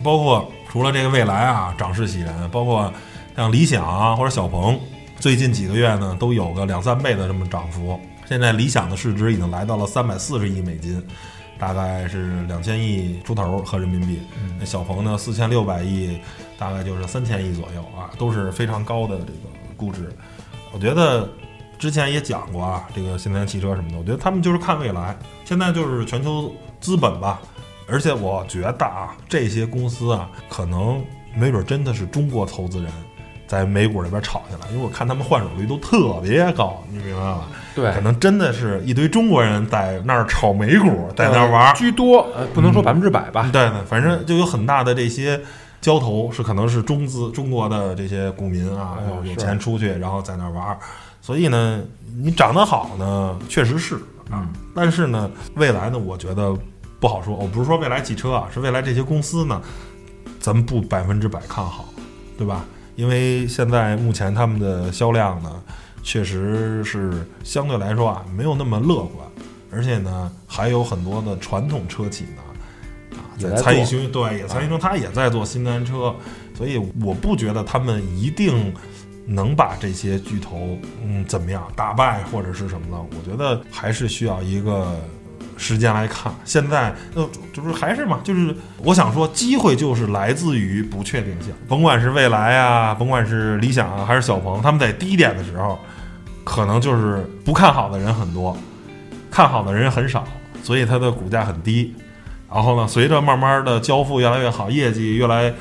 包括除了这个蔚来啊涨势喜人，包括像理想啊或者小鹏，最近几个月呢都有个两三倍的这么涨幅。现在理想的市值已经来到了三百四十亿美金，大概是两千亿出头合人民币。那小鹏呢四千六百亿，大概就是三千亿左右啊，都是非常高的这个估值。我觉得之前也讲过啊，这个新能源汽车什么的，我觉得他们就是看未来。现在就是全球资本吧，而且我觉得啊，这些公司啊，可能没准真的是中国投资人在美股那边炒起来，因为我看他们换手率都特别高，你明白吧？对可能真的是一堆中国人在那儿炒美股，在那儿玩儿。居多，呃，不能说百分之百吧。对对，反正就有很大的这些交投是可能是中资中国的这些股民啊，嗯有有钱出去，然后在那儿玩儿。所以呢，你长得好呢，确实是啊，但是呢，未来呢，我觉得不好说。我不是说未来汽车啊，是未来这些公司呢，咱们不百分之百看好，对吧？因为现在目前他们的销量呢，确实是相对来说啊，没有那么乐观，而且呢，还有很多的传统车企呢，啊，也在参与中，对，也参与中，他也在做新能源车，所以我不觉得他们一定能把这些巨头嗯怎么样打败或者是什么呢，我觉得还是需要一个时间来看。现在呃就是还是嘛，就是我想说，机会就是来自于不确定性，甭管是未来啊，甭管是理想啊，还是小鹏，他们在低点的时候，可能就是不看好的人很多，看好的人很少，所以它的股价很低。然后呢，随着慢慢的交付越来越好，业绩越来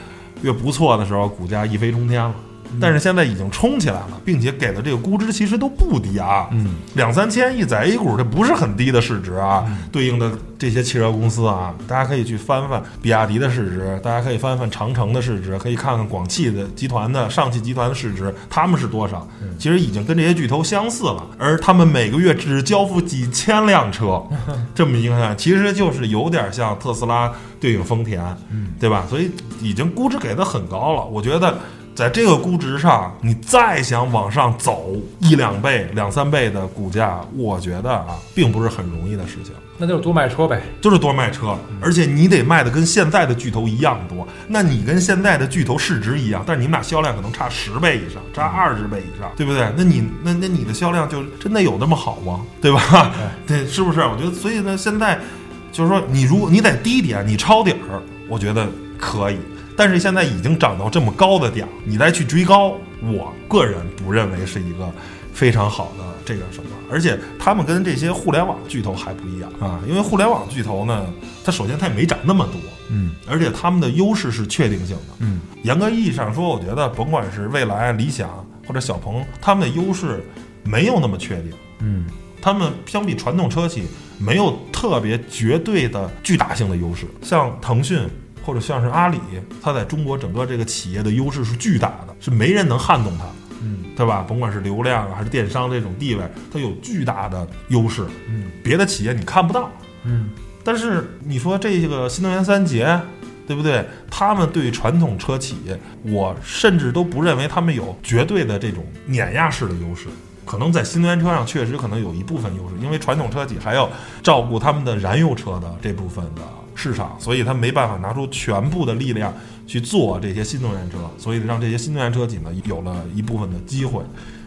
越不错的时候，股价一飞冲天了。但是现在已经冲起来了，并且给的这个估值其实都不低啊，嗯，两三千亿在 A 股，这不是很低的市值啊。对应的这些汽车公司啊，大家可以去翻翻比亚迪的市值，大家可以翻翻长城的市值，可以看看广汽的集团的上汽集团的市值，他们是多少？其实已经跟这些巨头相似了，而他们每个月只交付几千辆车，这么一看，其实就是有点像特斯拉对应丰田，对吧？所以已经估值给的很高了，我觉得。在这个估值上，你再想往上走一两倍、两三倍的股价，我觉得啊，并不是很容易的事情。那就是多卖车呗。就是多卖车，而且你得卖的跟现在的巨头一样多。那你跟现在的巨头市值一样，但是你们俩销量可能差十倍以上，差二十倍以上，对不对？那你那那你的销量就真的有那么好吗？对吧？对，是不是？我觉得，所以呢，现在就是说，你如果你在低点，你抄底儿，我觉得可以。但是现在已经涨到这么高的点儿，你再去追高，我个人不认为是一个非常好的这个什么。而且他们跟这些互联网巨头还不一样啊，因为互联网巨头呢，它首先它也没涨那么多，嗯而且他们的优势是确定性的。嗯，严格意义上说，我觉得甭管是未来、理想或者小鹏，他们的优势没有那么确定。嗯他们相比传统车企没有特别绝对的巨大性的优势，像腾讯或者像是阿里，它在中国整个这个企业的优势是巨大的，是没人能撼动它，嗯对吧？甭管是流量啊还是电商这种地位，它有巨大的优势，嗯别的企业你看不到。嗯但是你说这个新能源三杰，对不对？他们对传统车企，我甚至都不认为他们有绝对的这种碾压式的优势。可能在新能源车上确实可能有一部分优势，因为传统车企还要照顾他们的燃油车的这部分的市场，所以他没办法拿出全部的力量去做这些新能源车，所以让这些新能源车企呢有了一部分的机会。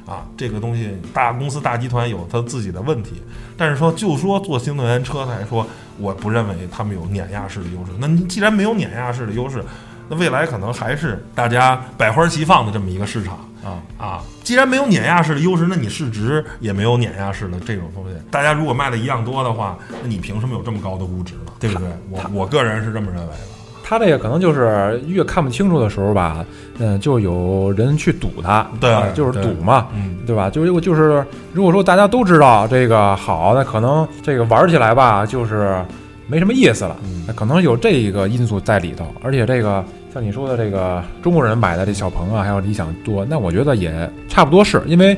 啊，这个东西大公司大集团有它自己的问题，但是说就说做新能源车来说，我不认为他们有碾压式的优势。那既然没有碾压式的优势，那未来可能还是大家百花齐放的这么一个市场啊啊。既然没有碾压式的优势，那你市值也没有碾压式的这种东西。大家如果卖的一样多的话，那你凭什么有这么高的估值呢？对不对？我我个人是这么认为的。他这个可能就是越看不清楚的时候吧，嗯，就有人去赌它，对啊就是赌嘛，嗯，对吧？就是就是，如果说大家都知道这个好，那可能这个玩起来吧，就是没什么意思了。嗯那可能有这一个因素在里头，而且这个像你说的这个中国人买的这小鹏啊，还有理想多，那我觉得也差不多是因为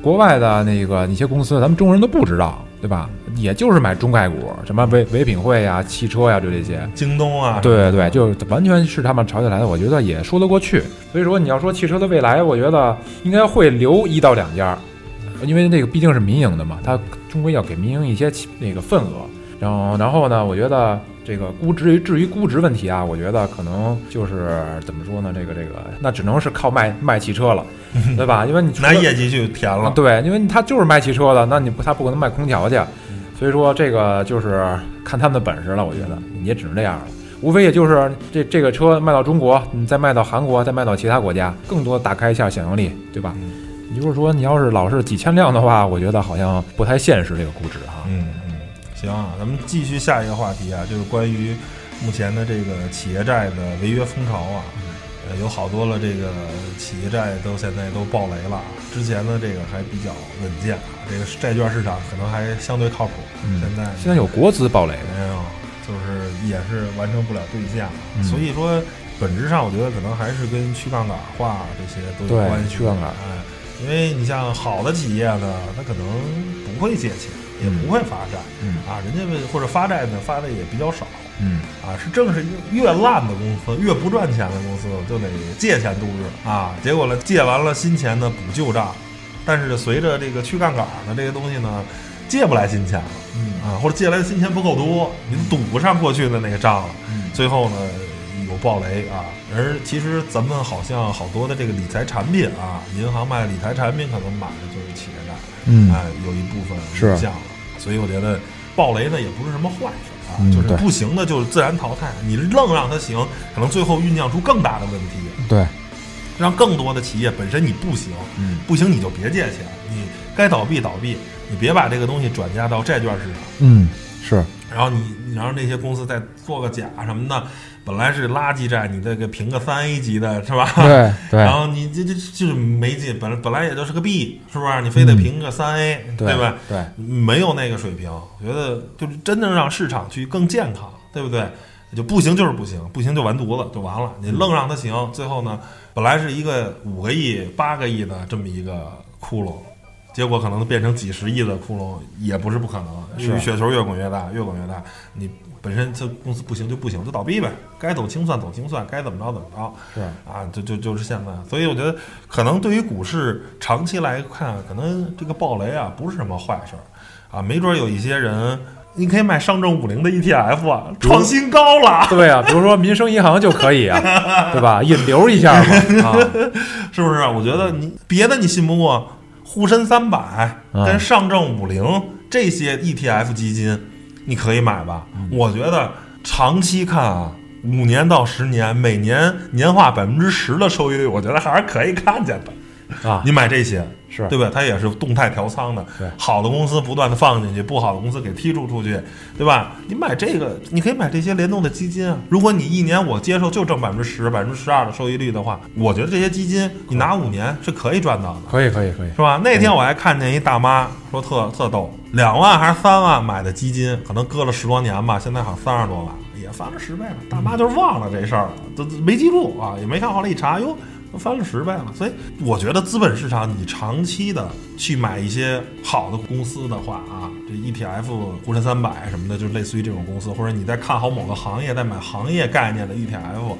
国外的那个一些公司，咱们中国人都不知道，对吧？也就是买中概股，什么唯唯品会呀、汽车呀，就这些。京东啊，对对，就完全是他们炒起来的，我觉得也说得过去。所以说，你要说汽车的未来，我觉得应该会留一到两家，因为那个毕竟是民营的嘛，它终归要给民营一些那个份额。然后，然后呢，我觉得这个估值，至于估值问题啊，我觉得可能就是怎么说呢？这个这个，那只能是靠卖卖汽车了，对吧？因为你拿业绩去填了。对，因为他就是卖汽车的，那你不他不可能卖空调去，所以说这个就是看他们的本事了。我觉得你也只能这样了，无非也就是这这个车卖到中国，你再卖到韩国，再卖到其他国家，更多打开一下想象力，对吧？你就是说你要是老是几千辆的话，我觉得好像不太现实这个估值哈。嗯嗯，行啊，咱们继续下一个话题啊，就是关于目前的这个企业债的违约风潮啊。呃，有好多了，这个企业债都现在都爆雷了。之前的，这个还比较稳健啊，这个债券市场可能还相对靠谱。嗯现在现在有国资爆雷的，没有，就是也是完成不了兑现所以说，本质上我觉得可能还是跟去杠杆化这些都有关系。去杠杆哎，因为你像好的企业呢，它可能不会借钱，也不会发债。嗯啊，人家为或者发债呢发的也比较少嗯啊，是正是越越烂的公司，越不赚钱的公司就得借钱度日啊。结果呢，借完了新钱呢补旧账，但是随着这个去杠杆的这个东西呢，借不来新钱了嗯啊，或者借来的新钱不够多，你堵不上过去的那个账了，嗯最后呢有暴雷啊。而其实咱们好像好多的这个理财产品啊，银行卖理财产品可能买的就是企业债。嗯哎，有一部分是入项了，所以我觉得暴雷呢也不是什么坏事啊，嗯就是不行的就是自然淘汰，你愣让它行，可能最后酝酿出更大的问题，对，让更多的企业本身你不行，嗯不行你就别借钱，你该倒闭倒闭，你别把这个东西转嫁到债券市场，嗯是然后你你让那些公司再做个假什么的，本来是垃圾债，你这个评个三 A 级的是吧？对对 然后你这这就是没劲，本来本来也就是个 B，是不是？你非得评个三 A，、对吧？对没有那个水平，觉得就是真正让市场去更健康，对不对？就不行就是不行，不行就完犊子就完了。你愣让它行，最后呢，本来是一个五个亿、八个亿的这么一个窟窿，结果可能变成几十亿的窟窿，也不是不可能。是雪球越滚越大，越滚越大，你本身这公司不行就不行，就倒闭呗，该走清算走清算，该怎么着怎么着。是啊，就就就是现在，所以我觉得可能对于股市长期来看，可能这个暴雷啊不是什么坏事儿啊，没准儿有一些人，你可以买上证五零的 ETF 啊，创新高了，对啊，比如说民生银行就可以啊，对吧？引流一下嘛啊，是不是？我觉得你别的你信不过，沪深三百嗯跟上证五零这些 ETF 基金，你可以买吧？我觉得长期看啊。五年到十年，每年年化百分之十的收益率，我觉得还是可以看见的。啊你买这些，是对吧？它也是动态调仓的，对好的公司不断的放进去，不好的公司给剔除出去，对吧？你买这个，你可以买这些联动的基金啊。如果你一年我接受就挣百分之十、百分之十二的收益率的话，我觉得这些基金你拿五年是可以赚到的。可以可以可以，是吧？那天我还看见一大妈说特特逗，两万还是三万买的基金，可能搁了十多年吧，现在好像三十多万，也翻了十倍了。大妈就是忘了这事儿了，都都没记住啊，也没看。后来一查，哟，翻了十倍了。所以我觉得资本市场你长期的去买一些好的公司的话啊，这 ETF 沪深三百什么的，就类似于这种公司，或者你在看好某个行业，在买行业概念的 ETF，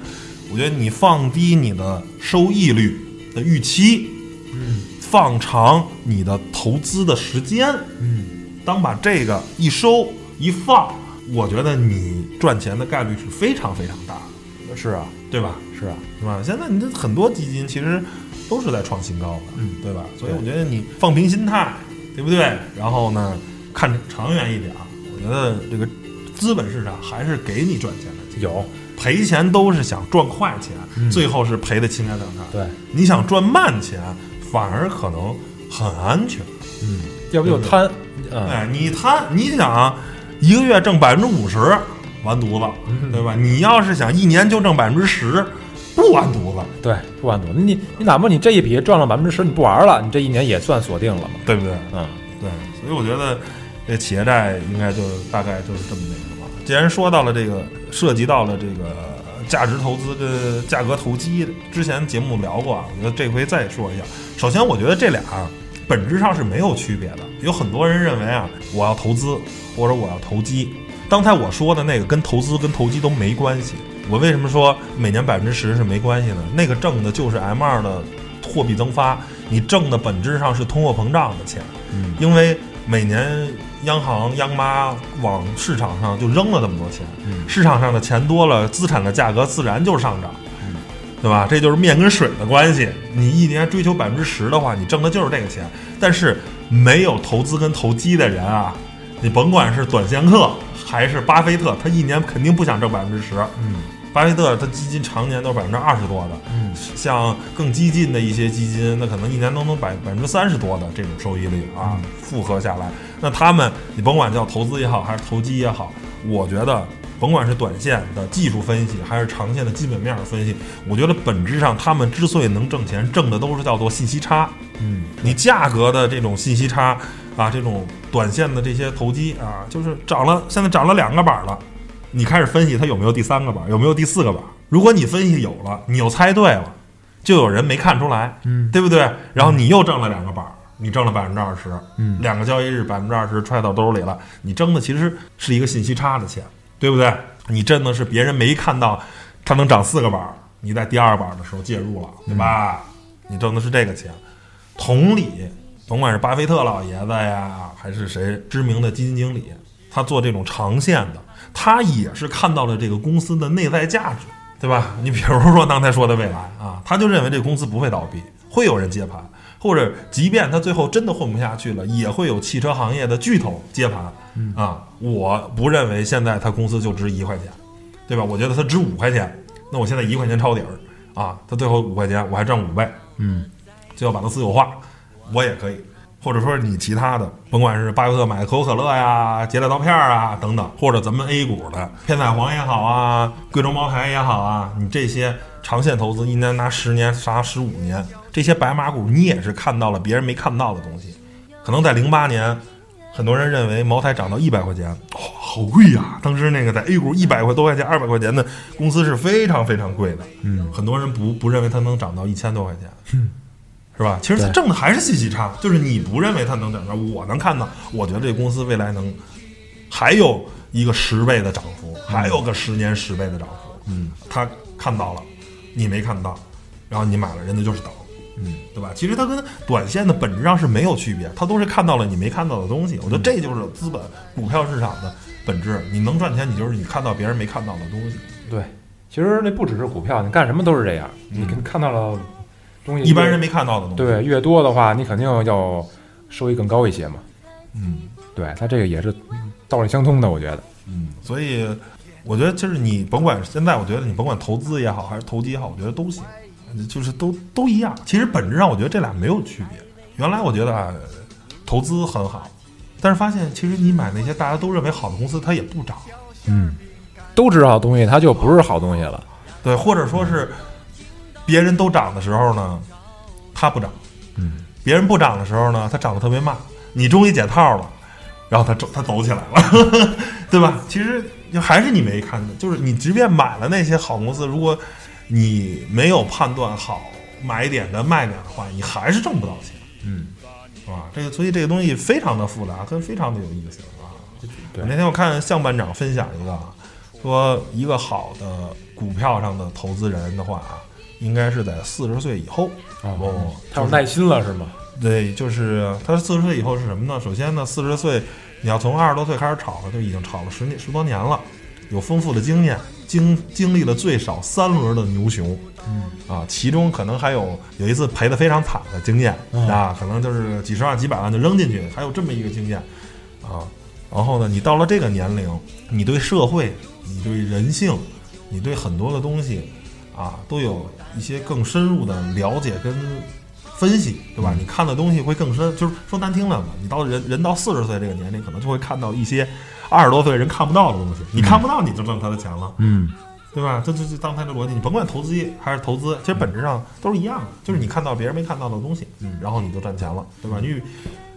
我觉得你放低你的收益率的预期。嗯放长你的投资的时间，嗯，当把这个一收一放，我觉得你赚钱的概率是非常非常大的，是啊对吧？是啊，是吧？现在你这很多基金其实都是在创新高的，嗯对吧？所以我觉得你放平心态，对不对？然后呢，看长远一点儿，我觉得这个资本市场还是给你赚钱的。有赔钱都是想赚快钱，嗯最后是赔的倾家荡产。对，你想赚慢钱，反而可能很安全。嗯，要不就贪，嗯，哎，你贪，你想啊一个月挣百分之五十，完犊子，嗯对吧？你要是想一年就挣百分之十，不完犊子，对，不完犊子，你你哪怕你这一笔赚了百分之十，你不玩了，你这一年也算锁定了嘛，对不对？嗯，对，所以我觉得这企业债应该就大概就是这么那个吧。既然说到了这个，涉及到了这个价值投资跟价格投机，之前节目聊过啊，我觉得这回再说一下。首先，我觉得这俩本质上是没有区别的。有很多人认为啊，我要投资或者我要投机。刚才我说的那个跟投资跟投机都没关系。我为什么说每年百分之十是没关系呢？那个挣的就是 M 二的货币增发，你挣的本质上是通货膨胀的钱，嗯因为每年央行央妈往市场上就扔了这么多钱，嗯市场上的钱多了，资产的价格自然就上涨，嗯对吧？这就是面跟水的关系。你一年追求百分之十的话，你挣的就是这个钱。但是没有投资跟投机的人啊，你甭管是短线客还是巴菲特，他一年肯定不想挣百分之十。嗯巴菲特他基金常年都是百分之二十多的，嗯像更激进的一些基金，那可能一年都能百百分之三十多的这种收益率啊，复合下来，那他们你甭管叫投资也好，还是投机也好，我觉得甭管是短线的技术分析，还是长线的基本面儿分析，我觉得本质上他们之所以能挣钱，挣的都是叫做信息差。嗯你价格的这种信息差啊，这种短线的这些投机啊，就是涨了，现在涨了两个板了，你开始分析它有没有第三个板，有没有第四个板。如果你分析有了，你又猜对了，就有人没看出来，嗯对不对？然后你又挣了两个板，你挣了百分之二十，嗯两个交易日百分之二十揣到兜里了，你挣的其实是一个信息差的钱，对不对？你挣的是别人没看到它能涨四个板，你在第二板的时候介入了，对吧？你挣的是这个钱。同理，甭管是巴菲特老爷子呀，还是谁知名的基金经理，他做这种长线的，他也是看到了这个公司的内在价值，对吧？你比如说刚才说的未来啊，他就认为这个公司不会倒闭，会有人接盘，或者即便他最后真的混不下去了，也会有汽车行业的巨头接盘。啊，我不认为现在他公司就值一块钱，对吧？我觉得它值五块钱，那我现在一块钱抄底儿啊，他最后五块钱我还挣五倍，嗯就要把它私有化，我也可以。或者说你其他的，甭管是巴菲特买的可口可乐呀、捷达刀片儿啊等等，或者咱们 A 股的片仔癀也好啊、贵州茅台也好啊，你这些长线投资，一年拿十年、啥十五年，这些白马股你也是看到了别人没看到的东西。可能在零八年，很多人认为茅台涨到一百块钱，哇、好贵呀、当时那个在 A 股一百块多块钱、二百块钱的公司是非常非常贵的。嗯很多人不不认为它能涨到一千多块钱，嗯是吧？其实它挣的还是信息差，就是你不认为它能涨到，我能看到，我觉得这公司未来能还有一个十倍的涨幅，还有个十年十倍的涨幅。嗯，他看到了，你没看到，然后你买了，人家就是等。嗯，对吧？其实它跟短线的本质上是没有区别，它都是看到了你没看到的东西。我觉得这就是资本股票市场的本质。你能赚钱，你就是你看到别人没看到的东西。对，其实那不只是股票，你干什么都是这样。嗯你看看到了东西，一般人没看到的东西。，对越多的话，你肯定要收益更高一些嘛。嗯。对，它这个也是道理相通的，我觉得。嗯，所以我觉得就是你甭管现在，我觉得你甭管投资也好，还是投机也好，我觉得都行，就是都都一样。其实本质上，我觉得这俩没有区别。原来我觉得啊，投资很好，但是发现其实你买那些大家都认为好的公司，它也不涨，嗯，都知道好东西，它就不是好东西了。对，或者说是别人都涨的时候呢，它不涨；嗯，别人不涨的时候呢，它涨得特别慢。你终于解套了，然后它走它走起来了，对吧？其实就还是你没看的，就是你即便买了那些好公司，如果你没有判断好买点跟卖点的话，你还是挣不到钱，嗯，是吧？这个所以这个东西非常的复杂，跟非常的有意思啊。对那天我看向班长分享一个啊，说一个好的股票上的投资人的话啊，应该是在四十岁以后哦，他有耐心了是吗？对，就是他四十岁以后是什么呢？首先呢，四十岁你要从二十多岁开始炒了，就已经炒了十年十多年了，有丰富的经验，经经历了最少三轮的牛熊，嗯啊，其中可能还有有一次赔的非常惨的经验、嗯啊，可能就是几十万、几百万就扔进去，还有这么一个经验啊。然后呢，你到了这个年龄，你对社会、你对人性、你对很多的东西啊，都有一些更深入的了解跟分析，对吧？你看的东西会更深。就是说难听了嘛，你到人人到四十岁这个年龄，可能就会看到一些二十多岁人看不到的东西。你看不到，你就挣他的钱了。嗯对吧？这这这当他的逻辑，你甭管投机还是投资，其实本质上都是一样的，就是你看到别人没看到的东西，嗯然后你就赚钱了，对吧？你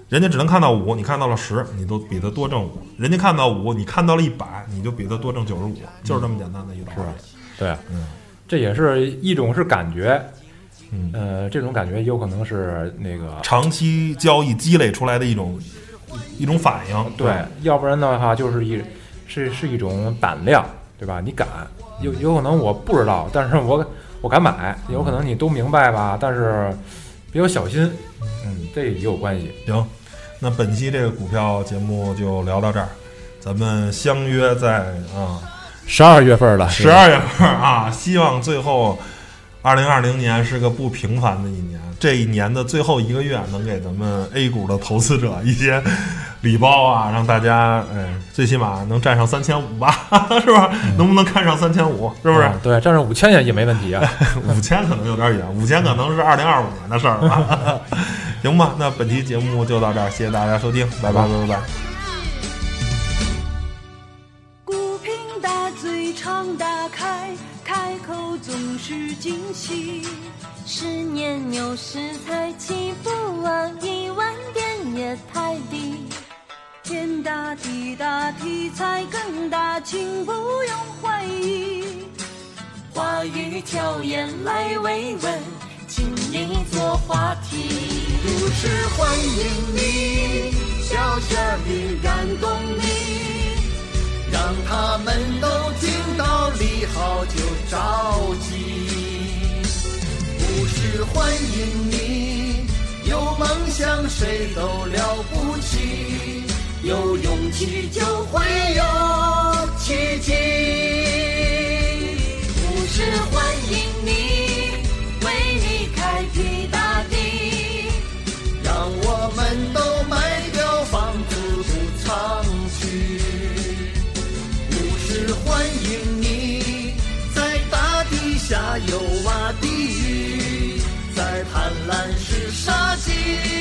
人家只能看到五，你看到了十，你都比他多挣五；人家看到五，你看到了一百，你就比他多挣九十五，就是这么简单的一个道理。对，嗯，这也是一种是感觉，嗯，呃，这种感觉有可能是那个长期交易积累出来的一种一种反应。对，要不然的话就是一是是一种胆量，对吧？你敢，有有可能我不知道，但是我我敢买，有可能你都明白吧，但是比较小心，嗯，这也有关系。行，那本期这个股票节目就聊到这儿，咱们相约在啊十二月份了，十二月份啊，希望最后二零二零年是个不平凡的一年，这一年的最后一个月能给咱们 A 股的投资者一些礼包啊，让大家哎最起码能站上三千五吧，是吧？能不能看上三千五？是不是？嗯对，站上五千也也没问题啊。五千可能有点远，五千可能是二零二五年的事儿了。行吧，那本期节目就到这儿，谢谢大家收听，拜拜拜拜开，开口总是惊喜。十年牛市才起步啊，一万点也太低。天大地大，题材更大，请不用怀疑。话语巧言来慰问，请你做话题。股市欢迎你，小小的感动你，让他们都听到利好就着急。不是欢迎你，有梦想谁都了不起，有勇气就会有奇迹。不是欢迎有挖地狱，在贪婪时杀鸡。